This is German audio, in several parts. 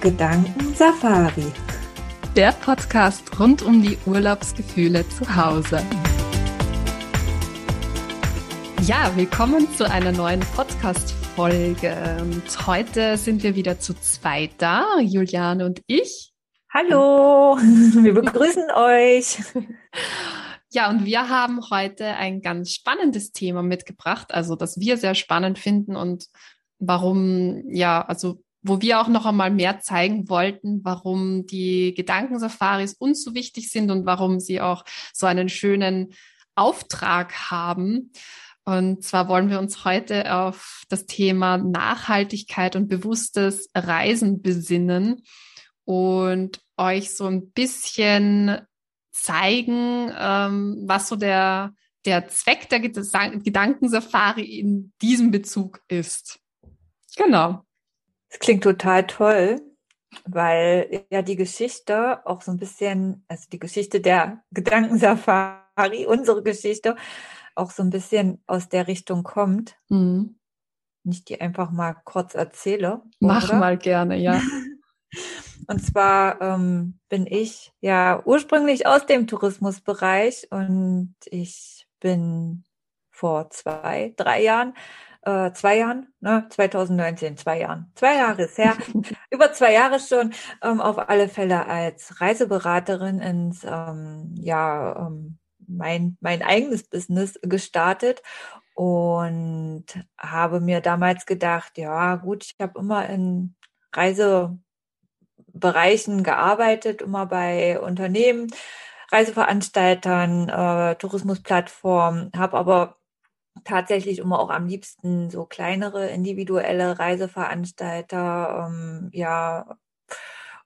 Gedanken Safari. Der Podcast rund um die Urlaubsgefühle zu Hause. Ja, willkommen zu einer neuen Podcast-Folge. Und heute sind wir wieder zu zweit da, Juliane und ich. Hallo, wir begrüßen euch. Ja, und wir haben heute ein ganz spannendes Thema mitgebracht, also das wir sehr spannend finden und warum, ja, also wo wir auch noch einmal mehr zeigen wollten, warum die Gedankensafaris uns so wichtig sind und warum sie auch so einen schönen Auftrag haben. Und zwar wollen wir uns heute auf das Thema Nachhaltigkeit und bewusstes Reisen besinnen und euch so ein bisschen zeigen, ähm, was so der, der Zweck der Gedankensafari in diesem Bezug ist. Genau. Das klingt total toll, weil ja die Geschichte auch so ein bisschen, also die Geschichte der Gedankensafari, unsere Geschichte, auch so ein bisschen aus der Richtung kommt. Mhm. Ich die einfach mal kurz erzähle. Mach oder? mal gerne, ja. Und zwar ähm, bin ich ja ursprünglich aus dem Tourismusbereich und ich bin vor zwei, drei Jahren, äh, zwei Jahren, ne, 2019, zwei Jahren, zwei Jahre ist her, über zwei Jahre schon, ähm, auf alle Fälle als Reiseberaterin ins, ähm, ja, ähm, mein, mein eigenes Business gestartet und habe mir damals gedacht, ja gut, ich habe immer in Reise Bereichen gearbeitet, immer bei Unternehmen, Reiseveranstaltern, äh, Tourismusplattformen, habe aber tatsächlich immer auch am liebsten so kleinere individuelle Reiseveranstalter ähm, ja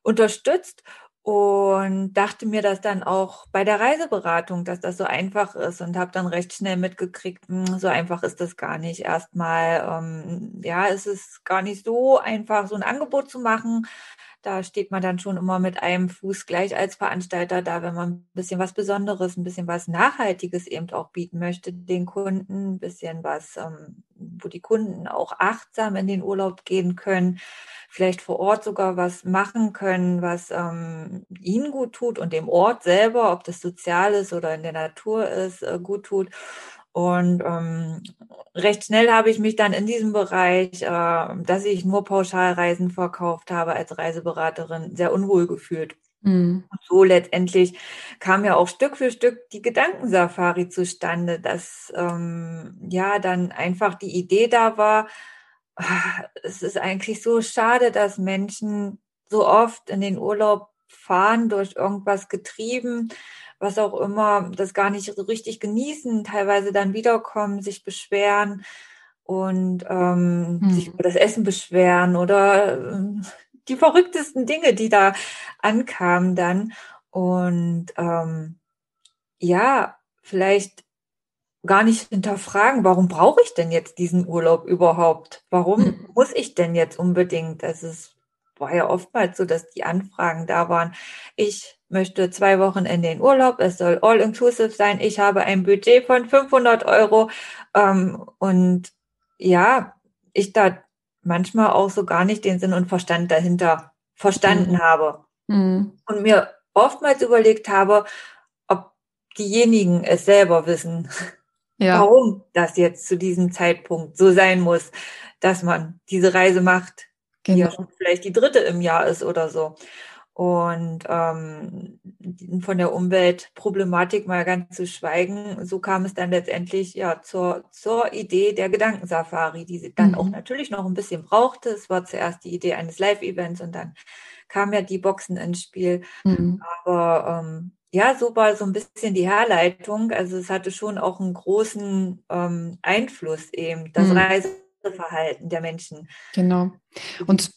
unterstützt und dachte mir das dann auch bei der Reiseberatung, dass das so einfach ist und habe dann recht schnell mitgekriegt, mh, hm, so einfach ist das gar nicht. Erstmal, ähm, ja, es ist gar nicht so einfach, so ein Angebot zu machen. Da steht man dann schon immer mit einem Fuß gleich als Veranstalter da, wenn man ein bisschen was Besonderes, ein bisschen was Nachhaltiges eben auch bieten möchte, den Kunden, ein bisschen was, ähm, wo die Kunden auch achtsam in den Urlaub gehen können, vielleicht vor Ort sogar was machen können, was ähm, ihnen gut tut und dem Ort selber, ob das sozial ist oder in der Natur ist, äh, gut tut. Und ähm, recht schnell habe ich mich dann in diesem Bereich, äh, dass ich nur Pauschalreisen verkauft habe als Reiseberaterin, sehr unwohl gefühlt. Mhm. Und so letztendlich kam ja auch Stück für Stück die Gedankensafari zustande, dass ähm, ja dann einfach die Idee da war, ah, es ist eigentlich so schade, dass Menschen so oft in den Urlaub fahren, durch irgendwas getrieben, was auch immer, das gar nicht so richtig genießen, teilweise dann wiederkommen, sich beschweren und ähm, hm. sich über das Essen beschweren oder äh, die verrücktesten Dinge, die da ankamen dann. Und ähm, ja, vielleicht gar nicht hinterfragen, warum brauche ich denn jetzt diesen Urlaub überhaupt? Warum hm. muss ich denn jetzt unbedingt? Das ist, war ja oftmals so, dass die Anfragen da waren. Ich möchte zwei Wochen in den Urlaub, es soll all-inclusive sein, ich habe ein Budget von 500 Euro ähm, und ja, ich da manchmal auch so gar nicht den Sinn und Verstand dahinter verstanden mhm. habe mhm. und mir oftmals überlegt habe, ob diejenigen es selber wissen, ja. warum das jetzt zu diesem Zeitpunkt so sein muss, dass man diese Reise macht, genau. die ja genau. vielleicht die dritte im Jahr ist oder so. Und ähm, von der Umweltproblematik mal ganz zu schweigen, so kam es dann letztendlich ja zur, zur Idee der Gedankensafari, die sie dann mhm. auch natürlich noch ein bisschen brauchte. Es war zuerst die Idee eines Live-Events und dann kamen ja die Boxen ins Spiel. Mhm. Aber ähm, ja, so war so ein bisschen die Herleitung. Also es hatte schon auch einen großen ähm, Einfluss eben, das mhm. Reise Verhalten der Menschen. Genau. Und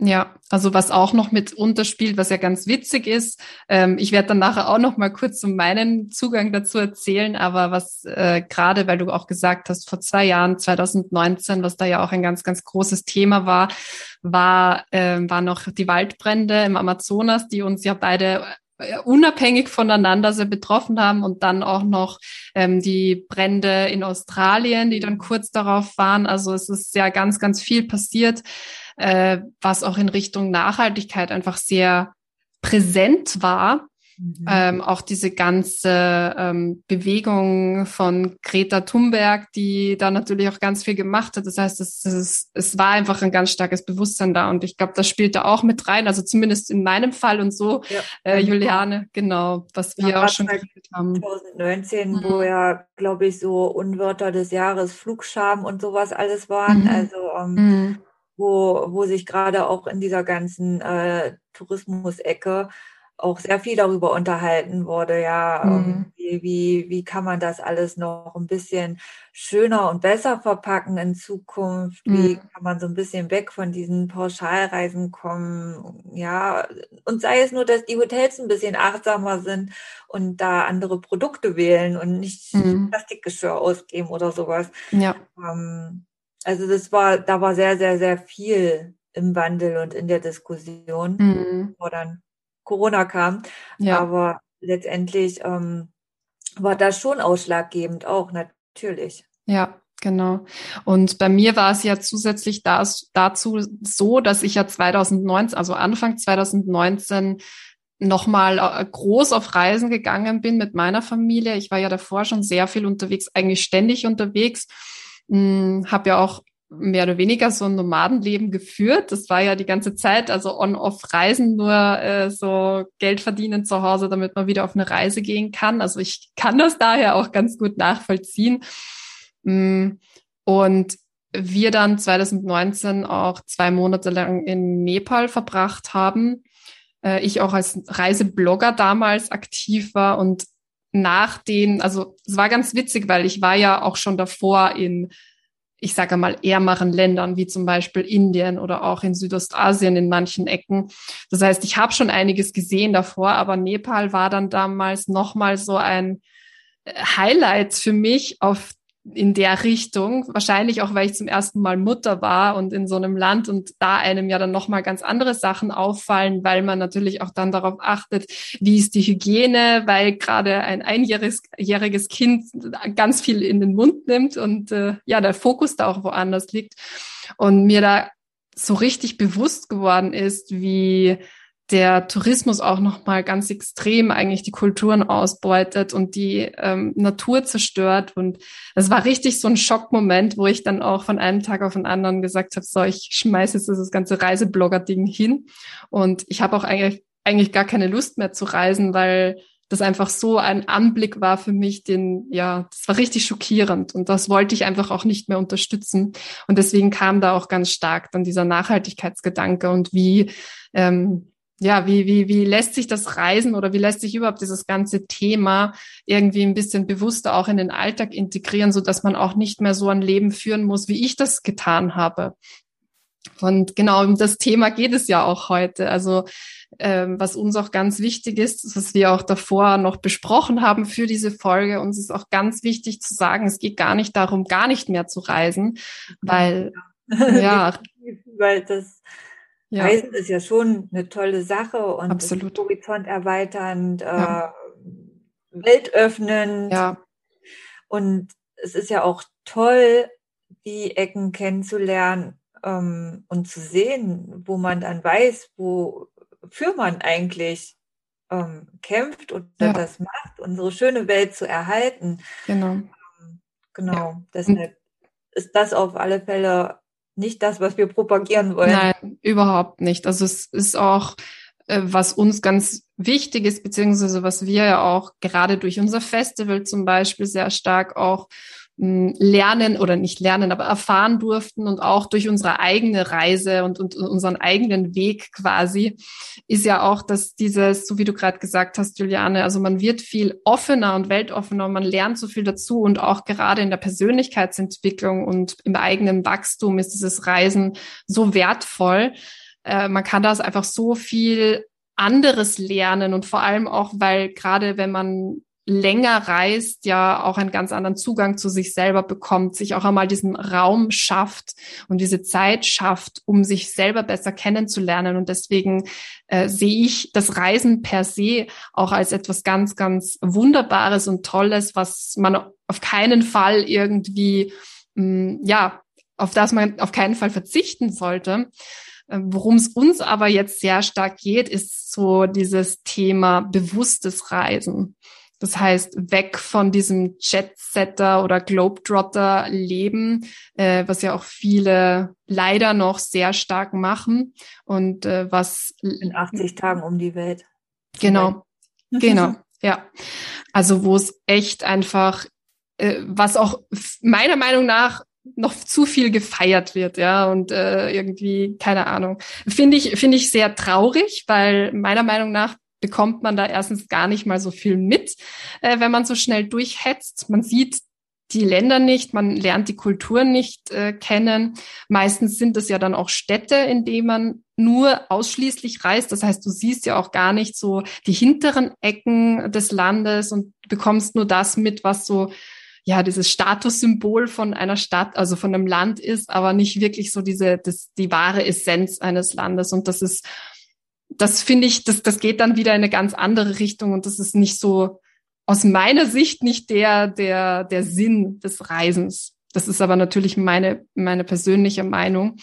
ja, also was auch noch mit unterspielt, was ja ganz witzig ist, ähm, ich werde dann nachher auch noch mal kurz um meinen Zugang dazu erzählen, aber was äh, gerade, weil du auch gesagt hast, vor zwei Jahren, 2019, was da ja auch ein ganz, ganz großes Thema war, war, äh, war noch die Waldbrände im Amazonas, die uns ja beide unabhängig voneinander sehr betroffen haben und dann auch noch ähm, die Brände in Australien, die dann kurz darauf waren. Also es ist ja ganz, ganz viel passiert. äh, was auch in Richtung Nachhaltigkeit einfach sehr präsent war. Mhm. Ähm, auch diese ganze ähm, Bewegung von Greta Thunberg, die da natürlich auch ganz viel gemacht hat. Das heißt, es, es, es war einfach ein ganz starkes Bewusstsein da. Und ich glaube, das spielt da auch mit rein. Also zumindest in meinem Fall und so, ja. äh, Juliane, genau, was wir ja, auch schon geredet haben. 2019, mhm. wo ja, glaube ich, so Unwörter des Jahres Flugscham und sowas alles waren. Mhm. Also ähm, mhm. wo, wo sich gerade auch in dieser ganzen äh, Tourismus-Ecke auch sehr viel darüber unterhalten wurde, ja, mhm. wie, wie, wie kann man das alles noch ein bisschen schöner und besser verpacken in Zukunft? Mhm. Wie kann man so ein bisschen weg von diesen Pauschalreisen kommen? Ja, und sei es nur, dass die Hotels ein bisschen achtsamer sind und da andere Produkte wählen und nicht mhm. Plastikgeschirr ausgeben oder sowas. Ja. Ähm, also das war, da war sehr, sehr, sehr viel im Wandel und in der Diskussion, mhm. dann Corona kam. Ja. Aber letztendlich ähm, war das schon ausschlaggebend auch, natürlich. Ja, Genau. Und bei mir war es ja zusätzlich das, dazu so, dass ich ja 2019, also Anfang 2019 nochmal äh, groß auf Reisen gegangen bin mit meiner Familie. Ich war ja davor schon sehr viel unterwegs, eigentlich ständig unterwegs. Hm, habe ja auch mehr oder weniger so ein Nomadenleben geführt. Das war ja die ganze Zeit, also on-off-Reisen, nur äh, so Geld verdienen zu Hause, damit man wieder auf eine Reise gehen kann. Also ich kann das daher auch ganz gut nachvollziehen. Mm, und wir dann 2019 auch zwei Monate lang in Nepal verbracht haben. Äh, ich auch als Reiseblogger damals aktiv war und nach den, also es war ganz witzig, weil ich war ja auch schon davor in ich sage mal, ärmeren Ländern, wie zum Beispiel Indien oder auch in Südostasien in manchen Ecken. Das heißt, ich habe schon einiges gesehen davor, aber Nepal war dann damals nochmal so ein äh, Highlight für mich auf in der Richtung. Wahrscheinlich auch, weil ich zum ersten Mal Mutter war und in so einem Land und da einem ja dann nochmal ganz andere Sachen auffallen, weil man natürlich auch dann darauf achtet, wie ist die Hygiene, weil gerade ein einjähriges Kind ganz viel in den Mund nimmt und äh, ja, der Fokus da auch woanders liegt. Und mir da so richtig bewusst geworden ist, wie der Tourismus auch nochmal ganz extrem eigentlich die Kulturen ausbeutet und die ähm, Natur zerstört. Und es war richtig so ein Schockmoment, wo ich dann auch von einem Tag auf den anderen gesagt habe, so, ich schmeiße jetzt das ganze Reiseblogger-Ding hin. Und ich habe auch eigentlich, eigentlich gar keine Lust mehr zu reisen, weil das einfach so ein Anblick war für mich, den, ja, das war richtig schockierend und das wollte ich einfach auch nicht mehr unterstützen. Und deswegen kam da auch ganz stark dann dieser Nachhaltigkeitsgedanke und wie, ähm, ja, wie, wie, wie lässt sich das Reisen oder wie lässt sich überhaupt dieses ganze Thema irgendwie ein bisschen bewusster auch in den Alltag integrieren, so dass man auch nicht mehr so ein Leben führen muss, wie ich das getan habe. Und genau um das Thema geht es ja auch heute. Also ähm, was uns auch ganz wichtig ist, was wir auch davor noch besprochen haben für diese Folge, uns ist auch ganz wichtig zu sagen, es geht gar nicht darum, gar nicht mehr zu reisen, weil ja, weil das ja. Reisen ist ja schon eine tolle Sache und Absolut. Horizont erweiternd, ja. äh, weltöffnend. Ja. Und es ist ja auch toll, die Ecken kennenzulernen ähm, und zu sehen, wo man dann weiß, wofür man eigentlich ähm, kämpft und ja. das macht, unsere schöne Welt zu erhalten. Genau. Ähm, genau. Deshalb ist das auf alle Fälle nicht das, was wir propagieren wollen. Nein, überhaupt nicht. Also es ist auch, äh, was uns ganz wichtig ist, beziehungsweise was wir ja auch gerade durch unser Festival zum Beispiel sehr stark auch lernen oder nicht lernen, aber erfahren durften und auch durch unsere eigene Reise und, und unseren eigenen Weg quasi, ist ja auch, dass dieses, so wie du gerade gesagt hast, Juliane, also man wird viel offener und weltoffener man lernt so viel dazu und auch gerade in der Persönlichkeitsentwicklung und im eigenen Wachstum ist dieses Reisen so wertvoll. Äh, man kann das einfach so viel anderes lernen und vor allem auch, weil gerade wenn man länger reist, ja auch einen ganz anderen Zugang zu sich selber bekommt, sich auch einmal diesen Raum schafft und diese Zeit schafft, um sich selber besser kennenzulernen. Und deswegen äh, sehe ich das Reisen per se auch als etwas ganz, ganz Wunderbares und Tolles, was man auf keinen Fall irgendwie, mh, mm, ja, auf das man auf keinen Fall verzichten sollte. Äh, worum es uns aber jetzt sehr stark geht, ist so dieses Thema bewusstes Reisen. Das heißt, weg von diesem Jet-Setter oder Globetrotter-Leben, äh, was ja auch viele leider noch sehr stark machen und äh, was in 80 Tagen um die Welt. Genau, genau, ja. Also wo es echt einfach, äh, was auch meiner Meinung nach noch zu viel gefeiert wird, ja, und äh, irgendwie, keine Ahnung. Finde ich, finde ich sehr traurig, weil meiner Meinung nach bekommt man da erstens gar nicht mal so viel mit, äh, wenn man so schnell durchhetzt. Man sieht die Länder nicht, man lernt die Kulturen nicht äh, kennen. Meistens sind es ja dann auch Städte, in denen man nur ausschließlich reist. Das heißt, du siehst ja auch gar nicht so die hinteren Ecken des Landes und bekommst nur das mit, was so ja, dieses Statussymbol von einer Stadt, also von einem Land ist, aber nicht wirklich so diese, das, die wahre Essenz eines Landes. Und das ist, das finde ich, das, das geht dann wieder in eine ganz andere Richtung und das ist nicht so, aus meiner Sicht nicht der, der, der Sinn des Reisens. Das ist aber natürlich meine, meine persönliche Meinung.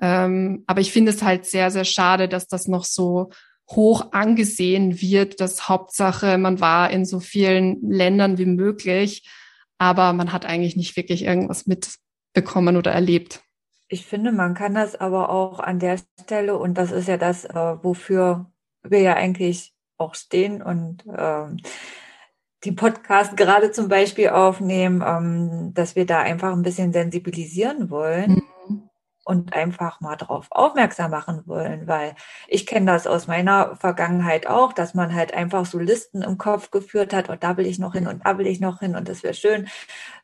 Ähm, aber ich finde es halt sehr, sehr schade, dass das noch so hoch angesehen wird, dass Hauptsache man war in so vielen Ländern wie möglich aber man hat eigentlich nicht wirklich irgendwas mitbekommen oder erlebt. Ich finde, man kann das aber auch an der Stelle, und das ist ja das, äh, wofür wir ja eigentlich auch stehen und ähm, den Podcast gerade zum Beispiel aufnehmen, ähm, dass wir da einfach ein bisschen sensibilisieren wollen. Mhm und einfach mal darauf aufmerksam machen wollen, weil ich kenne das aus meiner Vergangenheit auch, dass man halt einfach so Listen im Kopf geführt hat und oh, da will ich noch hin und da will ich noch hin und das wäre schön,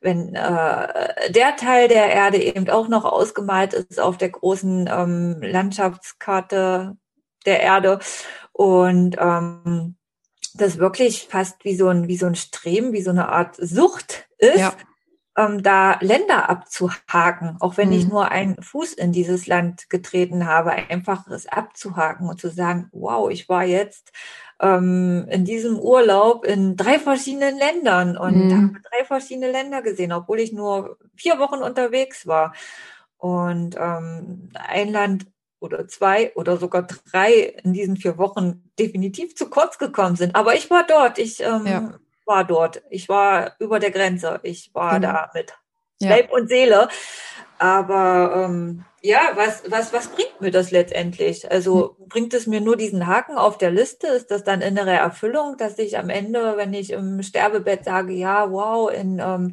wenn äh, der Teil der Erde eben auch noch ausgemalt ist auf der großen ähm, Landschaftskarte der Erde und ähm, das wirklich fast wie so ein wie so ein Streben, wie so eine Art Sucht ist. Ja ähm, da Länder abzuhaken, auch wenn mhm. ich nur einen Fuß in dieses Land getreten habe, einfach es abzuhaken und zu sagen, wow, ich war jetzt ähm, in diesem Urlaub in drei verschiedenen Ländern und mhm. habe drei verschiedene Länder gesehen, obwohl ich nur vier Wochen unterwegs war. Und ähm, ein Land oder zwei oder sogar drei in diesen vier Wochen definitiv zu kurz gekommen sind. Aber ich war dort. Ich ähm, ja war dort. Ich war über der Grenze. Ich war genau. da mit ja. Leib und Seele. Aber ähm, ja, was, was, was bringt mir das letztendlich? Also hm. bringt es mir nur diesen Haken auf der Liste? Ist das dann innere Erfüllung, dass ich am Ende, wenn ich im Sterbebett sage, ja, wow, in ähm,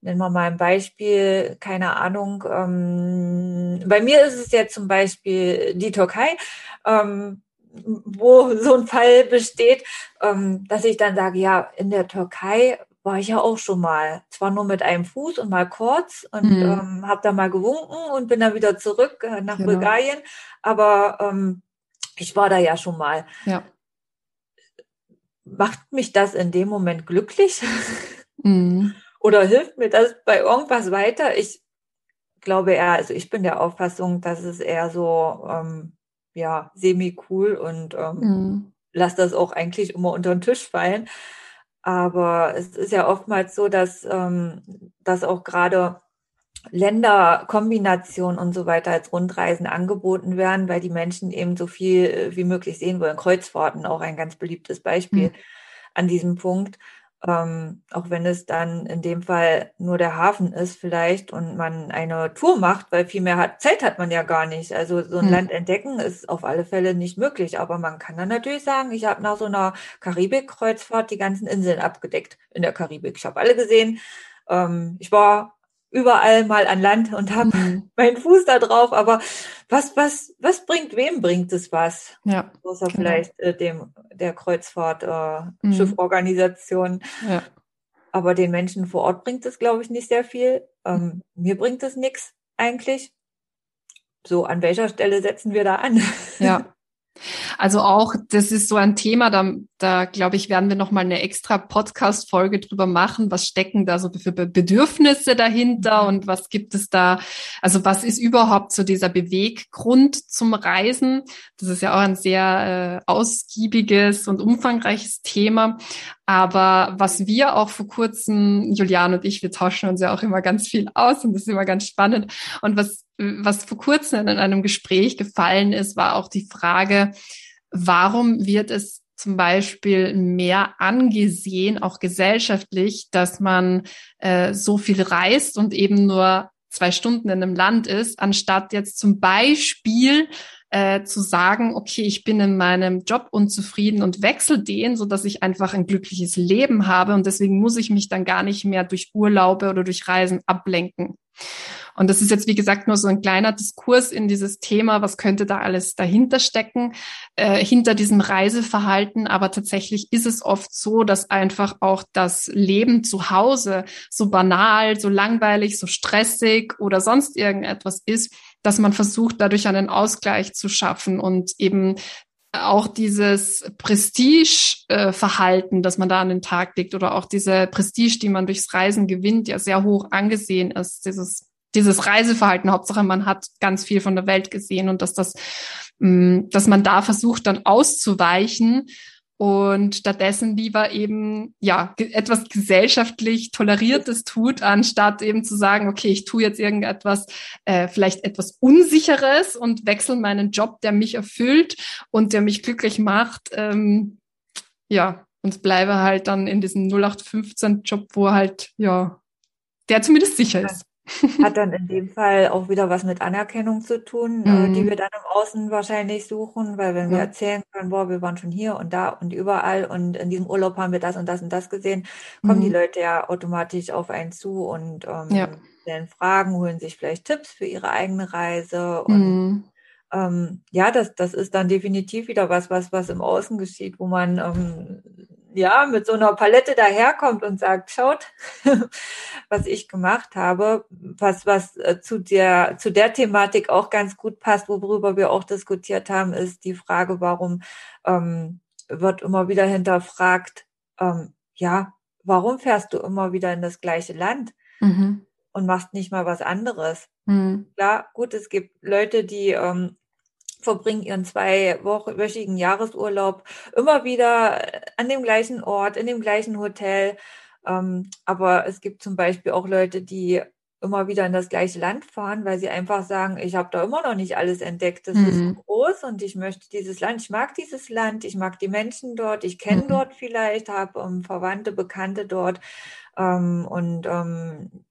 nennen wir mal ein Beispiel, keine Ahnung. Ähm, bei mir ist es jetzt zum Beispiel die Türkei. Ähm, wo so ein Fall besteht, ähm, dass ich dann sage, ja, in der Türkei war ich ja auch schon mal, zwar nur mit einem Fuß und mal kurz und mhm. ähm, habe da mal gewunken und bin dann wieder zurück äh, nach genau. Bulgarien, aber ähm, ich war da ja schon mal. Ja. Macht mich das in dem Moment glücklich? Mhm. Oder hilft mir das bei irgendwas weiter? Ich glaube eher, also ich bin der Auffassung, dass es eher so ähm, ja, semi-cool und ähm, mhm. lasse das auch eigentlich immer unter den Tisch fallen. Aber es ist ja oftmals so, dass, ähm, dass auch gerade Länderkombinationen und so weiter als Rundreisen angeboten werden, weil die Menschen eben so viel äh, wie möglich sehen wollen. Kreuzfahrten auch ein ganz beliebtes Beispiel mhm. an diesem Punkt. Ähm, auch wenn es dann in dem Fall nur der Hafen ist vielleicht und man eine Tour macht, weil viel mehr hat, Zeit hat man ja gar nicht. Also so ein hm. Land entdecken ist auf alle Fälle nicht möglich. Aber man kann dann natürlich sagen, ich habe nach so einer Karibik-Kreuzfahrt die ganzen Inseln abgedeckt in der Karibik. Ich habe alle gesehen. Ähm, ich war überall mal an Land und habe mhm. meinen Fuß da drauf. Aber was, was, was bringt, wem bringt es was? Ja. Außer genau. vielleicht äh, dem der Kreuzfahrt äh, mhm. Ja. Aber den Menschen vor Ort bringt es, glaube ich, nicht sehr viel. Ähm. Mir bringt es nichts eigentlich. So, an welcher Stelle setzen wir da an? Ja. Also auch, das ist so ein Thema, da, da glaube ich, werden wir nochmal eine extra Podcast-Folge drüber machen. Was stecken da so für Bedürfnisse dahinter mhm. und was gibt es da? Also was ist überhaupt so dieser Beweggrund zum Reisen? Das ist ja auch ein sehr äh, ausgiebiges und umfangreiches Thema. Aber was wir auch vor kurzem, Julian und ich, wir tauschen uns ja auch immer ganz viel aus und das ist immer ganz spannend. Und was, was vor kurzem in einem Gespräch gefallen ist, war auch die Frage, warum wird es zum Beispiel mehr angesehen, auch gesellschaftlich, dass man äh, so viel reist und eben nur zwei Stunden in einem Land ist, anstatt jetzt zum Beispiel äh, zu sagen, okay, ich bin in meinem Job unzufrieden und wechsle den, so dass ich einfach ein glückliches Leben habe und deswegen muss ich mich dann gar nicht mehr durch Urlaube oder durch Reisen ablenken. Und das ist jetzt, wie gesagt, nur so ein kleiner Diskurs in dieses Thema, was könnte da alles dahinter stecken, äh, hinter diesem Reiseverhalten. Aber tatsächlich ist es oft so, dass einfach auch das Leben zu Hause so banal, so langweilig, so stressig oder sonst irgendetwas ist, dass man versucht, dadurch einen Ausgleich zu schaffen und eben auch dieses Prestige-Verhalten, das man da an den Tag legt oder auch diese Prestige, die man durchs Reisen gewinnt, ja sehr hoch angesehen ist. Dieses dieses Reiseverhalten, Hauptsache man hat ganz viel von der Welt gesehen und dass das, mm, dass man da versucht dann auszuweichen und stattdessen lieber eben ja etwas gesellschaftlich toleriertes tut, anstatt eben zu sagen, okay, ich tue jetzt irgendetwas äh, vielleicht etwas unsicheres und wechsle meinen Job, der mich erfüllt und der mich glücklich macht. Ähm, ja, und bleibe halt dann in diesem 0815 Job, wo halt ja der zumindest sicher ist. Hat dann in dem Fall auch wieder was mit Anerkennung zu tun, äh, mhm. die wir dann im Außen wahrscheinlich suchen, weil wenn wir erzählen können, boah, wir waren schon hier und da und überall und in diesem Urlaub haben wir das und das und das gesehen, kommen mhm. die Leute ja automatisch auf einen zu und ähm, ja. stellen Fragen, holen sich vielleicht Tipps für ihre eigene Reise und mhm. ähm, ja, das, das ist dann definitiv wieder was, was, was im Außen geschieht, wo man ähm, ja, mit so einer Palette daherkommt und sagt, schaut, was ich gemacht habe, was, was äh, zu der, zu der Thematik auch ganz gut passt, worüber wir auch diskutiert haben, ist die Frage, warum ähm, wird immer wieder hinterfragt, ähm, ja, warum fährst du immer wieder in das gleiche Land mhm. und machst nicht mal was anderes? Mhm. Klar, gut, es gibt Leute, die ähm, verbringen ihren zweiwöchigen Jahresurlaub immer wieder äh, an dem gleichen Ort, in dem gleichen Hotel. Ähm, aber es gibt zum Beispiel auch Leute, die immer wieder in das gleiche Land fahren, weil sie einfach sagen, ich habe da immer noch nicht alles entdeckt. Das mhm. ist groß und ich möchte dieses Land, ich mag dieses Land, ich mag die Menschen dort, ich kenne mhm. dort vielleicht, habe ähm, Verwandte, Bekannte dort. Ähm, und ähm,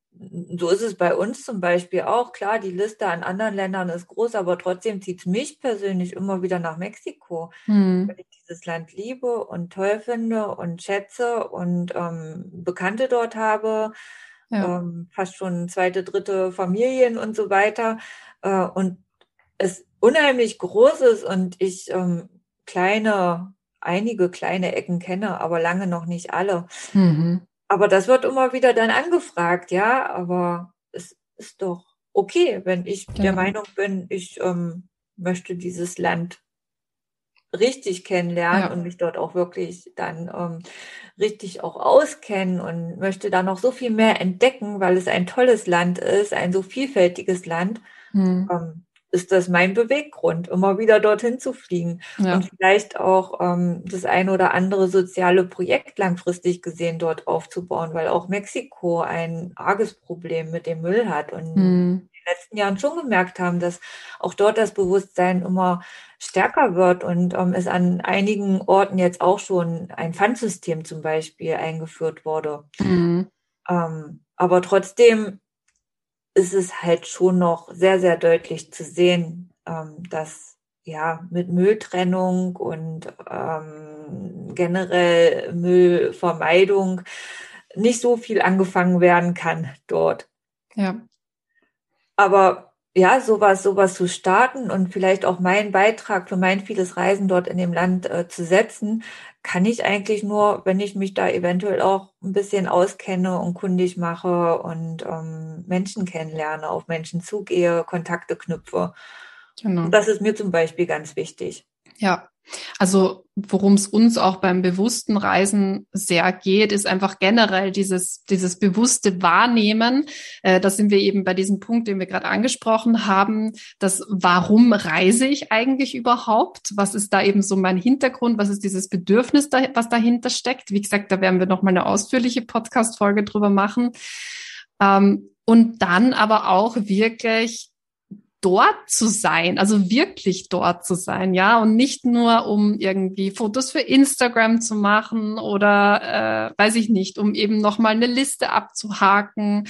so ist es bei uns zum Beispiel auch. Klar, die Liste an anderen Ländern ist groß, aber trotzdem zieht es mich persönlich immer wieder nach Mexiko, hm. weil ich dieses Land liebe und toll finde und schätze und ähm, Bekannte dort habe, ja. ähm, fast schon zweite, dritte Familien und so weiter. Äh, und es unheimlich groß ist und ich ähm, kleine, einige kleine Ecken kenne, aber lange noch nicht alle. Mhm. Aber das wird immer wieder dann angefragt, ja, aber es ist doch okay, wenn ich ja. der Meinung bin, ich ähm, möchte dieses Land richtig kennenlernen ja. und mich dort auch wirklich dann ähm, richtig auch auskennen und möchte da noch so viel mehr entdecken, weil es ein tolles Land ist, ein so vielfältiges Land. Hm. Ähm, ist das mein Beweggrund, immer wieder dorthin zu fliegen ja. und vielleicht auch ähm, das eine oder andere soziale Projekt langfristig gesehen dort aufzubauen, weil auch Mexiko ein arges Problem mit dem Müll hat und mhm. in den letzten Jahren schon gemerkt haben, dass auch dort das Bewusstsein immer stärker wird und ähm, es an einigen Orten jetzt auch schon ein Pfandsystem zum Beispiel eingeführt wurde. Mhm. Ähm, aber trotzdem ist es halt schon noch sehr, sehr deutlich zu sehen, ähm, dass ja mit Mülltrennung und ähm, generell Müllvermeidung nicht so viel angefangen werden kann dort. Ja. Aber ja, sowas, sowas zu starten und vielleicht auch meinen Beitrag für mein vieles Reisen dort in dem Land äh, zu setzen, kann ich eigentlich nur, wenn ich mich da eventuell auch ein bisschen auskenne und kundig mache und ähm, Menschen kennenlerne, auf Menschen zugehe, Kontakte knüpfe. Genau. Das ist mir zum Beispiel ganz wichtig. Ja, Also worum es uns auch beim bewussten Reisen sehr geht, ist einfach generell dieses, dieses bewusste Wahrnehmen. Äh, da sind wir eben bei diesem Punkt, den wir gerade angesprochen haben, das warum reise ich eigentlich überhaupt? Was ist da eben so mein Hintergrund? Was ist dieses Bedürfnis, da, was dahinter steckt? Wie gesagt, da werden wir noch mal eine ausführliche Podcast-Folge drüber machen. Ähm, und dann aber auch wirklich dort zu sein, also wirklich dort zu sein, ja, und nicht nur um irgendwie Fotos für Instagram zu machen oder äh, weiß ich nicht, um eben noch mal eine Liste abzuhaken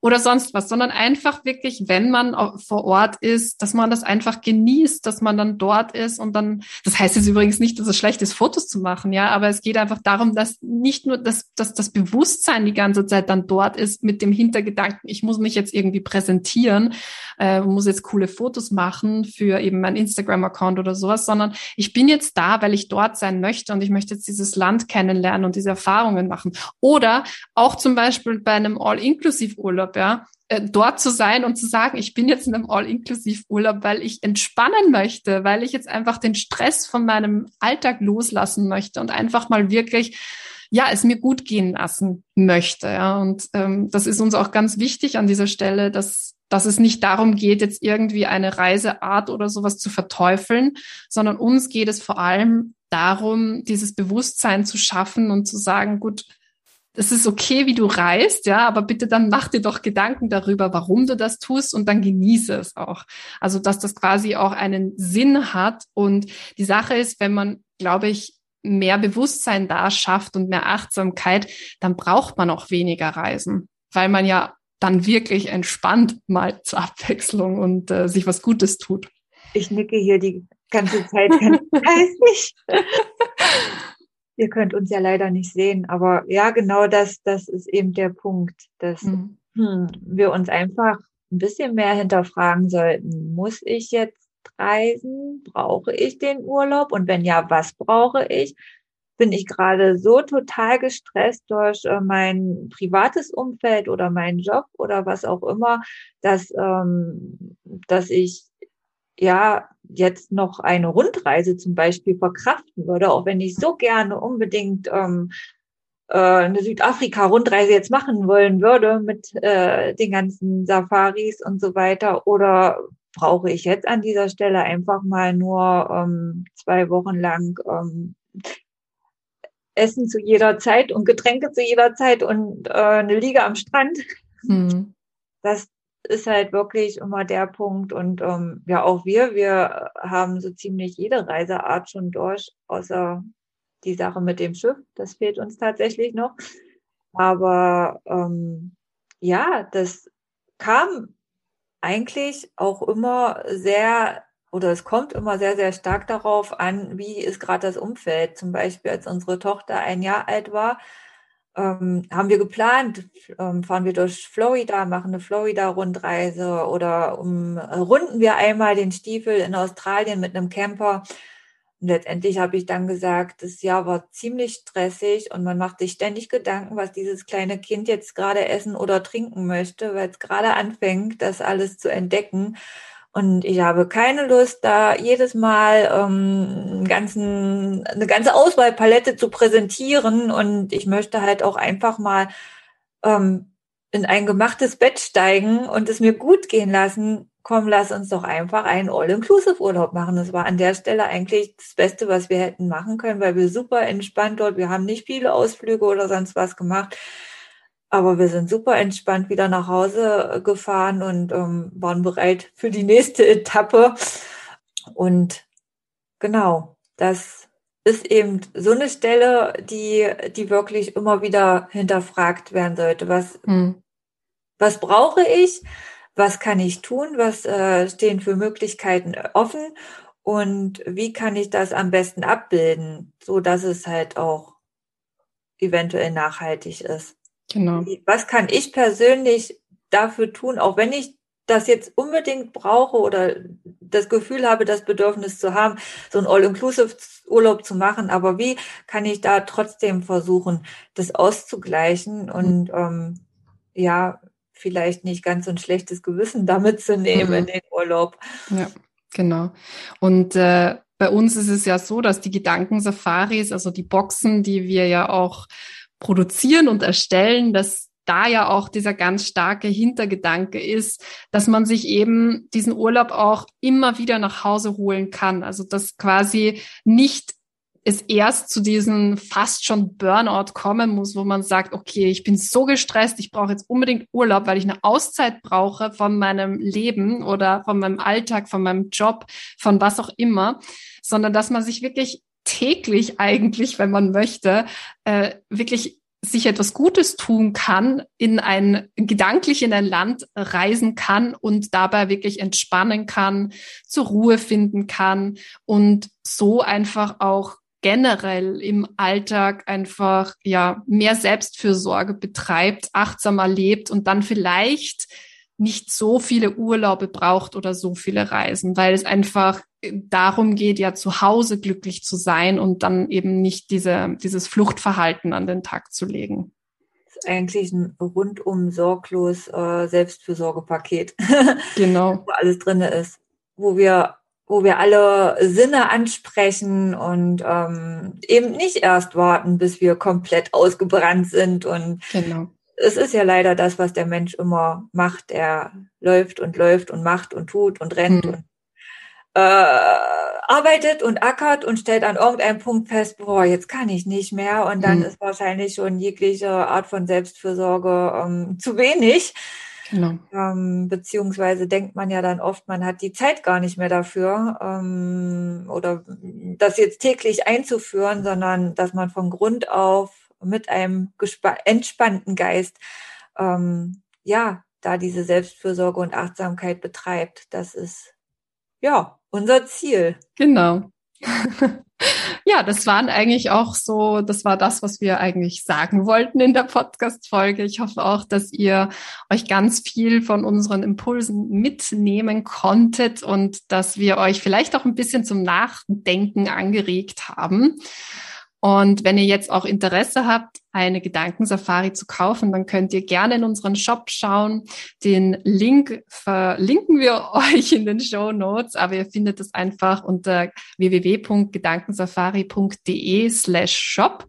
oder sonst was, sondern einfach wirklich, wenn man vor Ort ist, dass man das einfach genießt, dass man dann dort ist und dann, das heißt jetzt übrigens nicht, dass es schlecht ist, Fotos zu machen, ja, aber es geht einfach darum, dass nicht nur, dass, dass das Bewusstsein die ganze Zeit dann dort ist mit dem Hintergedanken, ich muss mich jetzt irgendwie präsentieren, äh, muss jetzt coole Fotos machen für eben mein Instagram-Account oder sowas, sondern ich bin jetzt da, weil ich dort sein möchte und ich möchte jetzt dieses Land kennenlernen und diese Erfahrungen machen. Oder auch zum Beispiel bei einem All-Inclusive-Urlaub, ja, äh, dort zu sein und zu sagen, ich bin jetzt in einem All-Inclusive-Urlaub, weil ich entspannen möchte, weil ich jetzt einfach den Stress von meinem Alltag loslassen möchte und einfach mal wirklich ja, es mir gut gehen lassen möchte. Ja. Und ähm, das ist uns auch ganz wichtig an dieser Stelle, dass dass es nicht darum geht, jetzt irgendwie eine Reiseart oder sowas zu verteufeln, sondern uns geht es vor allem darum, dieses Bewusstsein zu schaffen und zu sagen, gut, es ist okay, wie du reist, ja, aber bitte dann mach dir doch Gedanken darüber, warum du das tust und dann genieße es auch. Also, dass das quasi auch einen Sinn hat. Und die Sache ist, wenn man, glaube ich, mehr Bewusstsein da schafft und mehr Achtsamkeit, dann braucht man auch weniger Reisen, weil man ja dann wirklich entspannt mal zur Abwechslung und äh, sich was Gutes tut. Ich nicke hier die ganze Zeit ganz heißig. Ihr könnt uns ja leider nicht sehen, aber ja, genau das, das ist eben der Punkt, dass mhm. hm, wir uns einfach ein bisschen mehr hinterfragen sollten. Muss ich jetzt reisen? Brauche ich den Urlaub? Und wenn ja, was brauche ich? Bin ich gerade so total gestresst durch äh, mein privates Umfeld oder meinen Job oder was auch immer, dass, ähm, dass ich ja jetzt noch eine Rundreise zum Beispiel verkraften würde, auch wenn ich so gerne unbedingt ähm, äh, eine Südafrika-Rundreise jetzt machen wollen würde mit äh, den ganzen Safaris und so weiter. Oder brauche ich jetzt an dieser Stelle einfach mal nur ähm, zwei Wochen lang ähm, Essen zu jeder Zeit und Getränke zu jeder Zeit und äh, eine Liege am Strand. Mhm. Das ist halt wirklich immer der Punkt. Und ähm, ja, auch wir, wir haben so ziemlich jede Reiseart schon durch, außer die Sache mit dem Schiff. Das fehlt uns tatsächlich noch. Aber ähm, ja, das kam eigentlich auch immer sehr oder es kommt immer sehr, sehr stark darauf an, wie ist gerade das Umfeld. Zum Beispiel, als unsere Tochter ein Jahr alt war, ähm, haben wir geplant, ähm, fahren wir durch Florida, machen eine Florida-Rundreise oder um, runden wir einmal den Stiefel in Australien mit einem Camper. Und letztendlich habe ich dann gesagt, das Jahr war ziemlich stressig und man macht sich ständig Gedanken, was dieses kleine Kind jetzt gerade essen oder trinken möchte, weil es gerade anfängt, das alles zu entdecken. Und ich habe keine Lust, da jedes Mal ähm, ganzen, eine ganze Auswahlpalette zu präsentieren. Und ich möchte halt auch einfach mal ähm, in ein gemachtes Bett steigen und es mir gut gehen lassen. Komm, lass uns doch einfach einen All-Inclusive-Urlaub machen. Das war an der Stelle eigentlich das Beste, was wir hätten machen können, weil wir super entspannt dort, wir haben nicht viele Ausflüge oder sonst was gemacht. Aber wir sind super entspannt wieder nach Hause äh, gefahren und ähm, waren bereit für die nächste Etappe. Und genau, das ist eben so eine Stelle, die, die wirklich immer wieder hinterfragt werden sollte. Was, hm. was brauche ich? Was kann ich tun? Was äh, stehen für Möglichkeiten offen? Und wie kann ich das am besten abbilden, so dass es halt auch eventuell nachhaltig ist? Genau. Was kann ich persönlich dafür tun, auch wenn ich das jetzt unbedingt brauche oder das Gefühl habe, das Bedürfnis zu haben, so ein All-Inclusive-Urlaub zu machen. Aber wie kann ich da trotzdem versuchen, das auszugleichen und mhm. ähm, ja, vielleicht nicht ganz so ein schlechtes Gewissen damit zu nehmen mhm. in den Urlaub. Ja, genau. Und äh, bei uns ist es ja so, dass die Gedankensafaris, also die Boxen, die wir ja auch produzieren und erstellen, dass da ja auch dieser ganz starke Hintergedanke ist, dass man sich eben diesen Urlaub auch immer wieder nach Hause holen kann. Also dass quasi nicht es erst zu diesem fast schon Burnout kommen muss, wo man sagt, okay, ich bin so gestresst, ich brauche jetzt unbedingt Urlaub, weil ich eine Auszeit brauche von meinem Leben oder von meinem Alltag, von meinem Job, von was auch immer, sondern dass man sich wirklich täglich eigentlich, wenn man möchte, äh, wirklich sich etwas Gutes tun kann, in ein gedanklich in ein Land reisen kann und dabei wirklich entspannen kann, zur Ruhe finden kann und so einfach auch generell im Alltag einfach ja mehr Selbstfürsorge betreibt, achtsamer lebt und dann vielleicht nicht so viele Urlaube braucht oder so viele Reisen, weil es einfach darum geht, ja zu Hause glücklich zu sein und dann eben nicht diese, dieses Fluchtverhalten an den Tag zu legen. Das ist eigentlich ein rundum sorglos äh, Selbstfürsorgepaket. Genau. wo alles drin ist, wo wir wo wir alle Sinne ansprechen und ähm, eben nicht erst warten, bis wir komplett ausgebrannt sind. Und genau. es ist ja leider das, was der Mensch immer macht. Er läuft und läuft und macht und tut und rennt hm. und äh, arbeitet und ackert und stellt an irgendeinem Punkt fest, boah, jetzt kann ich nicht mehr. Und dann hm. ist wahrscheinlich schon jegliche Art von Selbstfürsorge ähm, zu wenig. Genau. Ähm, beziehungsweise denkt man ja dann oft, man hat die Zeit gar nicht mehr dafür ähm, oder das jetzt täglich einzuführen, sondern dass man von Grund auf mit einem entspannten Geist ähm, ja da diese Selbstfürsorge und Achtsamkeit betreibt. Das ist ja unser Ziel. Genau. ja, das waren eigentlich auch so, das war das, was wir eigentlich sagen wollten in der Podcast-Folge. Ich hoffe auch, dass ihr euch ganz viel von unseren Impulsen mitnehmen konntet und dass wir euch vielleicht auch ein bisschen zum Nachdenken angeregt haben. Und wenn ihr jetzt auch Interesse habt, eine Gedankensafari zu kaufen, dann könnt ihr gerne in unseren Shop schauen. Den Link verlinken wir euch in den Show Notes, aber ihr findet es einfach unter www.gedankensafari.de slash shop.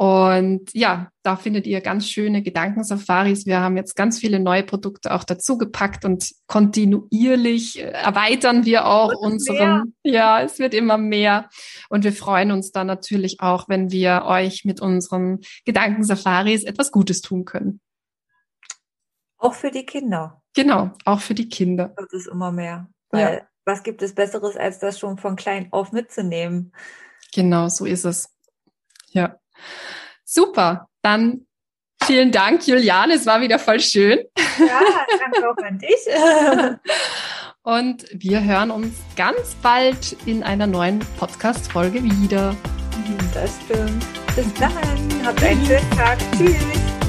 Und ja, da findet ihr ganz schöne Gedankensafaris. Wir haben jetzt ganz viele neue Produkte auch dazu gepackt und kontinuierlich äh, erweitern wir auch unseren, mehr. ja, es wird immer mehr. Und wir freuen uns dann natürlich auch, wenn wir euch mit unseren Gedankensafaris etwas Gutes tun können. Auch für die Kinder. Genau, auch für die Kinder. Das ist immer mehr. Weil ja. was gibt es Besseres, als das schon von klein auf mitzunehmen? Genau, so ist es. Ja. Super. Dann vielen Dank, Juliane. Es war wieder voll schön. Ja, danke auch an dich. Und wir hören uns ganz bald in einer neuen Podcast-Folge wieder. Das stimmt. Bis dann. Habt einen schönen Tag. Tschüss.